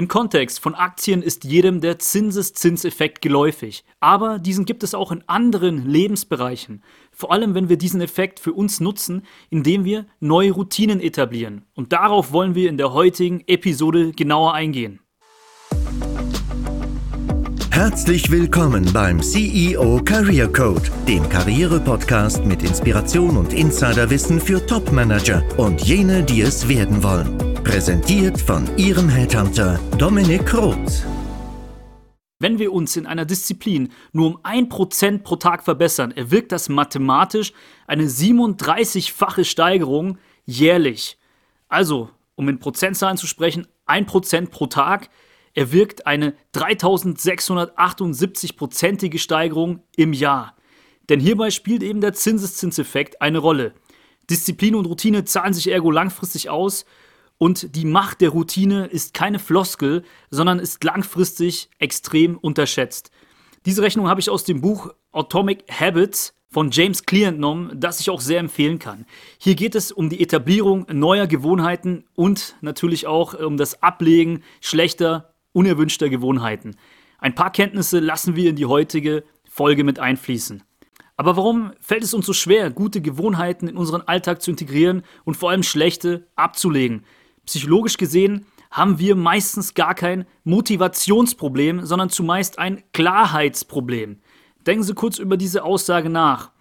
Im Kontext von Aktien ist jedem der Zinseszinseffekt geläufig, aber diesen gibt es auch in anderen Lebensbereichen, vor allem wenn wir diesen Effekt für uns nutzen, indem wir neue Routinen etablieren. Und darauf wollen wir in der heutigen Episode genauer eingehen. Herzlich willkommen beim CEO Career Code, dem Karriere-Podcast mit Inspiration und Insiderwissen für Top-Manager und jene, die es werden wollen. Präsentiert von Ihrem Headhunter Dominik Roth. Wenn wir uns in einer Disziplin nur um 1% pro Tag verbessern, erwirkt das mathematisch eine 37-fache Steigerung jährlich. Also, um in Prozentzahlen zu sprechen, 1% pro Tag erwirkt eine 3678-prozentige Steigerung im Jahr. Denn hierbei spielt eben der Zinseszinseffekt eine Rolle. Disziplin und Routine zahlen sich ergo langfristig aus und die Macht der Routine ist keine Floskel, sondern ist langfristig extrem unterschätzt. Diese Rechnung habe ich aus dem Buch Atomic Habits von James Clear entnommen, das ich auch sehr empfehlen kann. Hier geht es um die Etablierung neuer Gewohnheiten und natürlich auch um das Ablegen schlechter, unerwünschter Gewohnheiten. Ein paar Kenntnisse lassen wir in die heutige Folge mit einfließen. Aber warum fällt es uns so schwer, gute Gewohnheiten in unseren Alltag zu integrieren und vor allem schlechte abzulegen? Psychologisch gesehen haben wir meistens gar kein Motivationsproblem, sondern zumeist ein Klarheitsproblem. Denken Sie kurz über diese Aussage nach.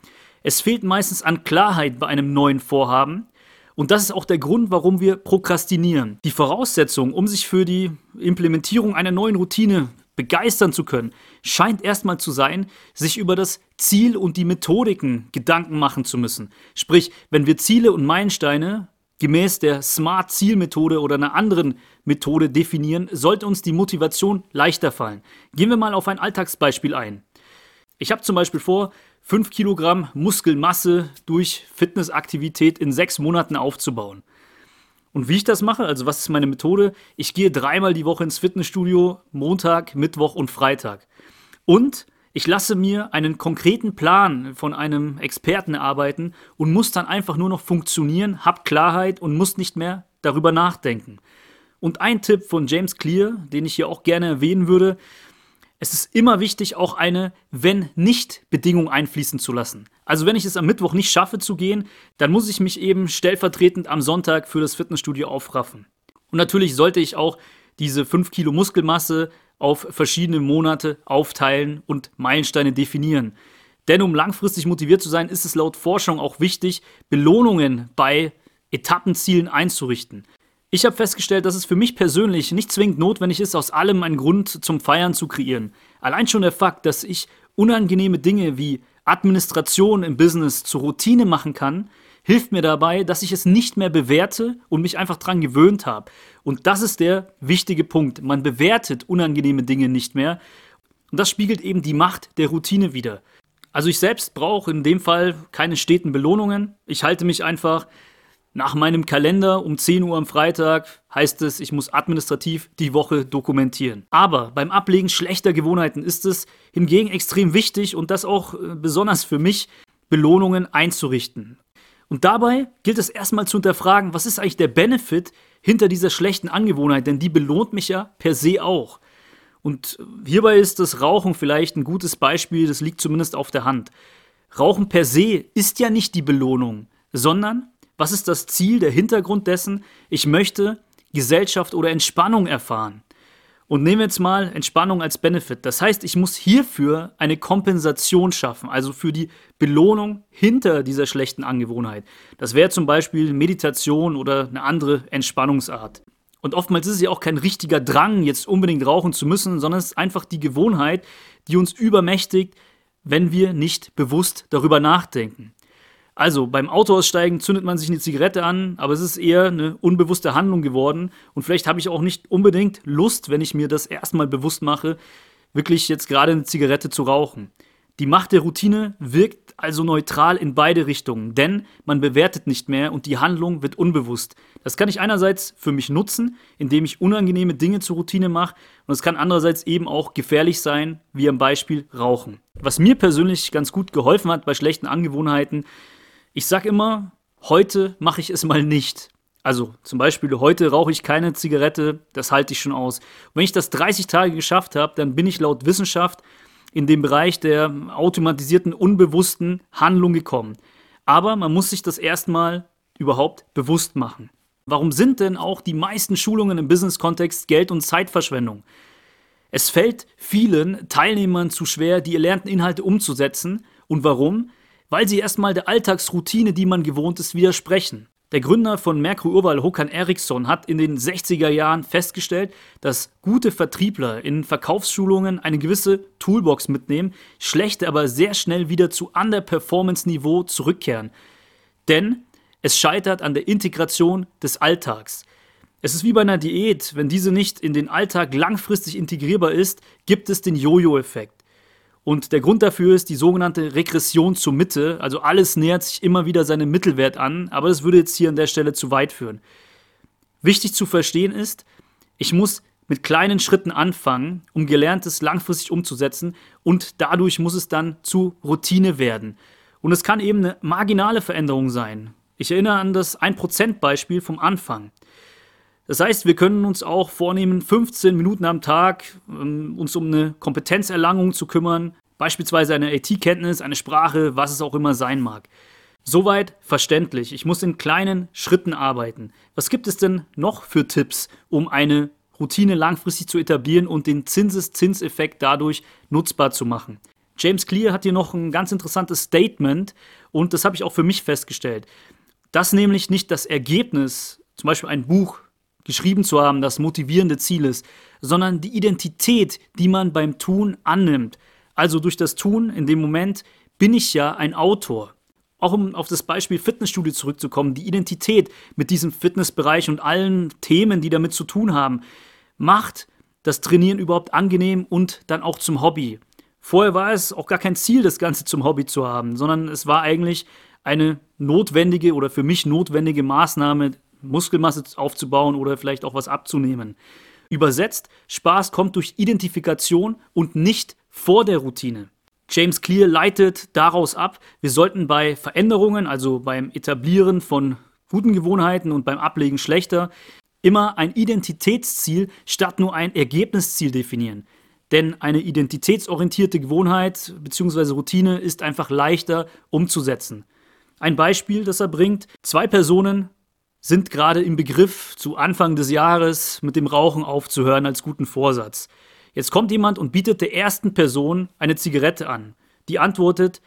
Es fehlt meistens an Klarheit bei einem neuen Vorhaben. Und das ist auch der Grund, warum wir prokrastinieren. Die Voraussetzung, um sich für die Implementierung einer neuen Routine begeistern zu können, scheint erstmal zu sein, sich über das Ziel und die Methodiken Gedanken machen zu müssen. Sprich, wenn wir Ziele und Meilensteine gemäß der Smart-Ziel-Methode oder einer anderen Methode definieren, sollte uns die Motivation leichter fallen. Gehen wir mal auf ein Alltagsbeispiel ein. Ich habe zum Beispiel vor, 5 Kilogramm Muskelmasse durch Fitnessaktivität in sechs Monaten aufzubauen. Und wie ich das mache, also was ist meine Methode? Ich gehe dreimal die Woche ins Fitnessstudio, Montag, Mittwoch und Freitag. Und ich lasse mir einen konkreten Plan von einem Experten erarbeiten und muss dann einfach nur noch funktionieren, hab Klarheit und muss nicht mehr darüber nachdenken. Und ein Tipp von James Clear, den ich hier auch gerne erwähnen würde, es ist immer wichtig, auch eine Wenn-Nicht-Bedingung einfließen zu lassen. Also wenn ich es am Mittwoch nicht schaffe zu gehen, dann muss ich mich eben stellvertretend am Sonntag für das Fitnessstudio aufraffen. Und natürlich sollte ich auch diese 5 Kilo Muskelmasse auf verschiedene Monate aufteilen und Meilensteine definieren. Denn um langfristig motiviert zu sein, ist es laut Forschung auch wichtig, Belohnungen bei Etappenzielen einzurichten. Ich habe festgestellt, dass es für mich persönlich nicht zwingend notwendig ist, aus allem einen Grund zum Feiern zu kreieren. Allein schon der Fakt, dass ich unangenehme Dinge wie Administration im Business zur Routine machen kann, hilft mir dabei, dass ich es nicht mehr bewerte und mich einfach dran gewöhnt habe. Und das ist der wichtige Punkt. Man bewertet unangenehme Dinge nicht mehr. Und das spiegelt eben die Macht der Routine wider. Also ich selbst brauche in dem Fall keine steten Belohnungen. Ich halte mich einfach nach meinem Kalender um 10 Uhr am Freitag heißt es, ich muss administrativ die Woche dokumentieren. Aber beim Ablegen schlechter Gewohnheiten ist es hingegen extrem wichtig und das auch äh, besonders für mich, Belohnungen einzurichten. Und dabei gilt es erstmal zu hinterfragen, was ist eigentlich der Benefit hinter dieser schlechten Angewohnheit, denn die belohnt mich ja per se auch. Und hierbei ist das Rauchen vielleicht ein gutes Beispiel, das liegt zumindest auf der Hand. Rauchen per se ist ja nicht die Belohnung, sondern was ist das Ziel, der Hintergrund dessen? Ich möchte Gesellschaft oder Entspannung erfahren. Und nehmen wir jetzt mal Entspannung als Benefit. Das heißt, ich muss hierfür eine Kompensation schaffen, also für die Belohnung hinter dieser schlechten Angewohnheit. Das wäre zum Beispiel Meditation oder eine andere Entspannungsart. Und oftmals ist es ja auch kein richtiger Drang, jetzt unbedingt rauchen zu müssen, sondern es ist einfach die Gewohnheit, die uns übermächtigt, wenn wir nicht bewusst darüber nachdenken. Also beim Autoaussteigen zündet man sich eine Zigarette an, aber es ist eher eine unbewusste Handlung geworden. Und vielleicht habe ich auch nicht unbedingt Lust, wenn ich mir das erstmal bewusst mache, wirklich jetzt gerade eine Zigarette zu rauchen. Die Macht der Routine wirkt also neutral in beide Richtungen, denn man bewertet nicht mehr und die Handlung wird unbewusst. Das kann ich einerseits für mich nutzen, indem ich unangenehme Dinge zur Routine mache, und es kann andererseits eben auch gefährlich sein, wie am Beispiel Rauchen. Was mir persönlich ganz gut geholfen hat bei schlechten Angewohnheiten, ich sag immer, heute mache ich es mal nicht. Also zum Beispiel heute rauche ich keine Zigarette, das halte ich schon aus. Und wenn ich das 30 Tage geschafft habe, dann bin ich laut Wissenschaft in den Bereich der automatisierten, unbewussten Handlung gekommen. Aber man muss sich das erstmal überhaupt bewusst machen. Warum sind denn auch die meisten Schulungen im Business-Kontext Geld- und Zeitverschwendung? Es fällt vielen Teilnehmern zu schwer, die erlernten Inhalte umzusetzen. Und warum? Weil sie erstmal der Alltagsroutine, die man gewohnt ist, widersprechen. Der Gründer von Merkur Urwald, Håkan Eriksson, hat in den 60er Jahren festgestellt, dass gute Vertriebler in Verkaufsschulungen eine gewisse Toolbox mitnehmen, schlechte aber sehr schnell wieder zu Underperformance-Niveau zurückkehren. Denn es scheitert an der Integration des Alltags. Es ist wie bei einer Diät, wenn diese nicht in den Alltag langfristig integrierbar ist, gibt es den Jojo-Effekt. Und der Grund dafür ist die sogenannte Regression zur Mitte, also alles nähert sich immer wieder seinem Mittelwert an, aber das würde jetzt hier an der Stelle zu weit führen. Wichtig zu verstehen ist, ich muss mit kleinen Schritten anfangen, um Gelerntes langfristig umzusetzen und dadurch muss es dann zu Routine werden. Und es kann eben eine marginale Veränderung sein. Ich erinnere an das 1%-Beispiel vom Anfang. Das heißt, wir können uns auch vornehmen, 15 Minuten am Tag ähm, uns um eine Kompetenzerlangung zu kümmern, beispielsweise eine IT-Kenntnis, eine Sprache, was es auch immer sein mag. Soweit verständlich. Ich muss in kleinen Schritten arbeiten. Was gibt es denn noch für Tipps, um eine Routine langfristig zu etablieren und den Zinseszinseffekt dadurch nutzbar zu machen? James Clear hat hier noch ein ganz interessantes Statement und das habe ich auch für mich festgestellt dass nämlich nicht das Ergebnis, zum Beispiel ein Buch geschrieben zu haben, das motivierende Ziel ist, sondern die Identität, die man beim Tun annimmt. Also durch das Tun in dem Moment bin ich ja ein Autor. Auch um auf das Beispiel Fitnessstudio zurückzukommen, die Identität mit diesem Fitnessbereich und allen Themen, die damit zu tun haben, macht das Trainieren überhaupt angenehm und dann auch zum Hobby. Vorher war es auch gar kein Ziel, das Ganze zum Hobby zu haben, sondern es war eigentlich eine notwendige oder für mich notwendige Maßnahme, Muskelmasse aufzubauen oder vielleicht auch was abzunehmen. Übersetzt, Spaß kommt durch Identifikation und nicht vor der Routine. James Clear leitet daraus ab, wir sollten bei Veränderungen, also beim Etablieren von guten Gewohnheiten und beim Ablegen schlechter, immer ein Identitätsziel statt nur ein Ergebnisziel definieren. Denn eine identitätsorientierte Gewohnheit bzw. Routine ist einfach leichter umzusetzen. Ein Beispiel, das er bringt. Zwei Personen sind gerade im Begriff, zu Anfang des Jahres mit dem Rauchen aufzuhören als guten Vorsatz. Jetzt kommt jemand und bietet der ersten Person eine Zigarette an. Die antwortet,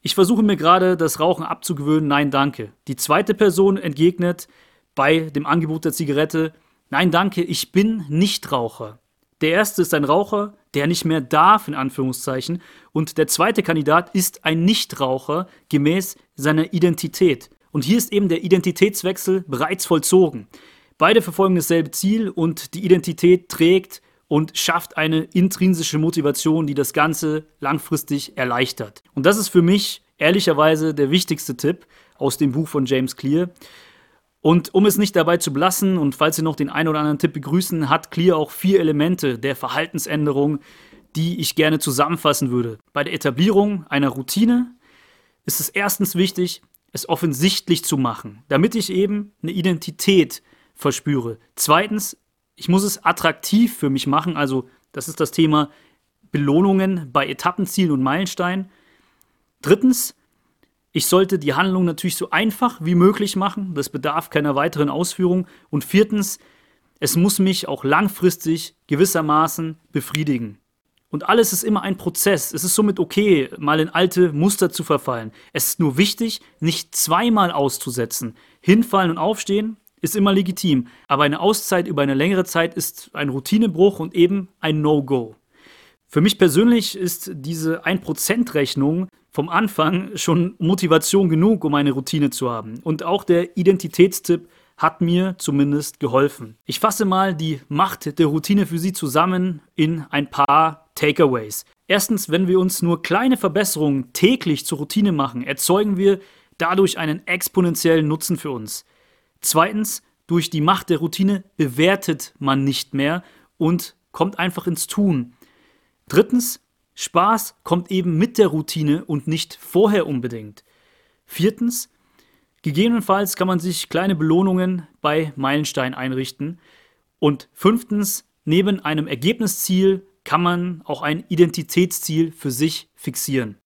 ich versuche mir gerade das Rauchen abzugewöhnen, nein danke. Die zweite Person entgegnet bei dem Angebot der Zigarette, nein danke, ich bin Nichtraucher. Der erste ist ein Raucher, der nicht mehr darf, in Anführungszeichen, und der zweite Kandidat ist ein Nichtraucher gemäß seiner Identität. Und hier ist eben der Identitätswechsel bereits vollzogen. Beide verfolgen dasselbe Ziel und die Identität trägt und schafft eine intrinsische Motivation, die das Ganze langfristig erleichtert. Und das ist für mich ehrlicherweise der wichtigste Tipp aus dem Buch von James Clear. Und um es nicht dabei zu belassen und falls Sie noch den einen oder anderen Tipp begrüßen, hat Clear auch vier Elemente der Verhaltensänderung, die ich gerne zusammenfassen würde. Bei der Etablierung einer Routine ist es erstens wichtig, es offensichtlich zu machen, damit ich eben eine Identität verspüre. Zweitens, ich muss es attraktiv für mich machen, also das ist das Thema Belohnungen bei Etappenzielen und Meilensteinen. Drittens, ich sollte die Handlung natürlich so einfach wie möglich machen, das bedarf keiner weiteren Ausführung. Und viertens, es muss mich auch langfristig gewissermaßen befriedigen. Und alles ist immer ein Prozess. Es ist somit okay, mal in alte Muster zu verfallen. Es ist nur wichtig, nicht zweimal auszusetzen. Hinfallen und aufstehen ist immer legitim. Aber eine Auszeit über eine längere Zeit ist ein Routinebruch und eben ein No-Go. Für mich persönlich ist diese 1%-Rechnung vom Anfang schon Motivation genug, um eine Routine zu haben. Und auch der Identitätstipp hat mir zumindest geholfen. Ich fasse mal die Macht der Routine für Sie zusammen in ein paar Takeaways. Erstens, wenn wir uns nur kleine Verbesserungen täglich zur Routine machen, erzeugen wir dadurch einen exponentiellen Nutzen für uns. Zweitens, durch die Macht der Routine bewertet man nicht mehr und kommt einfach ins Tun. Drittens, Spaß kommt eben mit der Routine und nicht vorher unbedingt. Viertens, Gegebenenfalls kann man sich kleine Belohnungen bei Meilenstein einrichten. Und fünftens, neben einem Ergebnisziel kann man auch ein Identitätsziel für sich fixieren.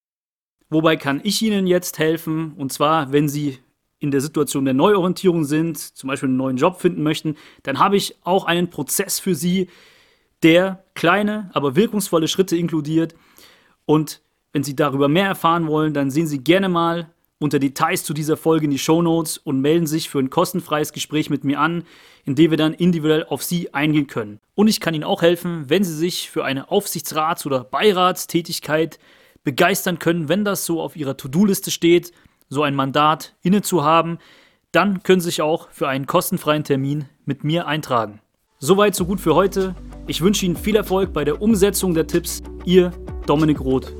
Wobei kann ich Ihnen jetzt helfen? Und zwar, wenn Sie in der Situation der Neuorientierung sind, zum Beispiel einen neuen Job finden möchten, dann habe ich auch einen Prozess für Sie, der kleine, aber wirkungsvolle Schritte inkludiert. Und wenn Sie darüber mehr erfahren wollen, dann sehen Sie gerne mal unter Details zu dieser Folge in die Show Notes und melden sich für ein kostenfreies Gespräch mit mir an, in dem wir dann individuell auf Sie eingehen können. Und ich kann Ihnen auch helfen, wenn Sie sich für eine Aufsichtsrats- oder Beiratstätigkeit begeistern können, wenn das so auf Ihrer To-Do-Liste steht, so ein Mandat inne zu haben, dann können Sie sich auch für einen kostenfreien Termin mit mir eintragen. Soweit, so gut für heute. Ich wünsche Ihnen viel Erfolg bei der Umsetzung der Tipps. Ihr Dominik Roth.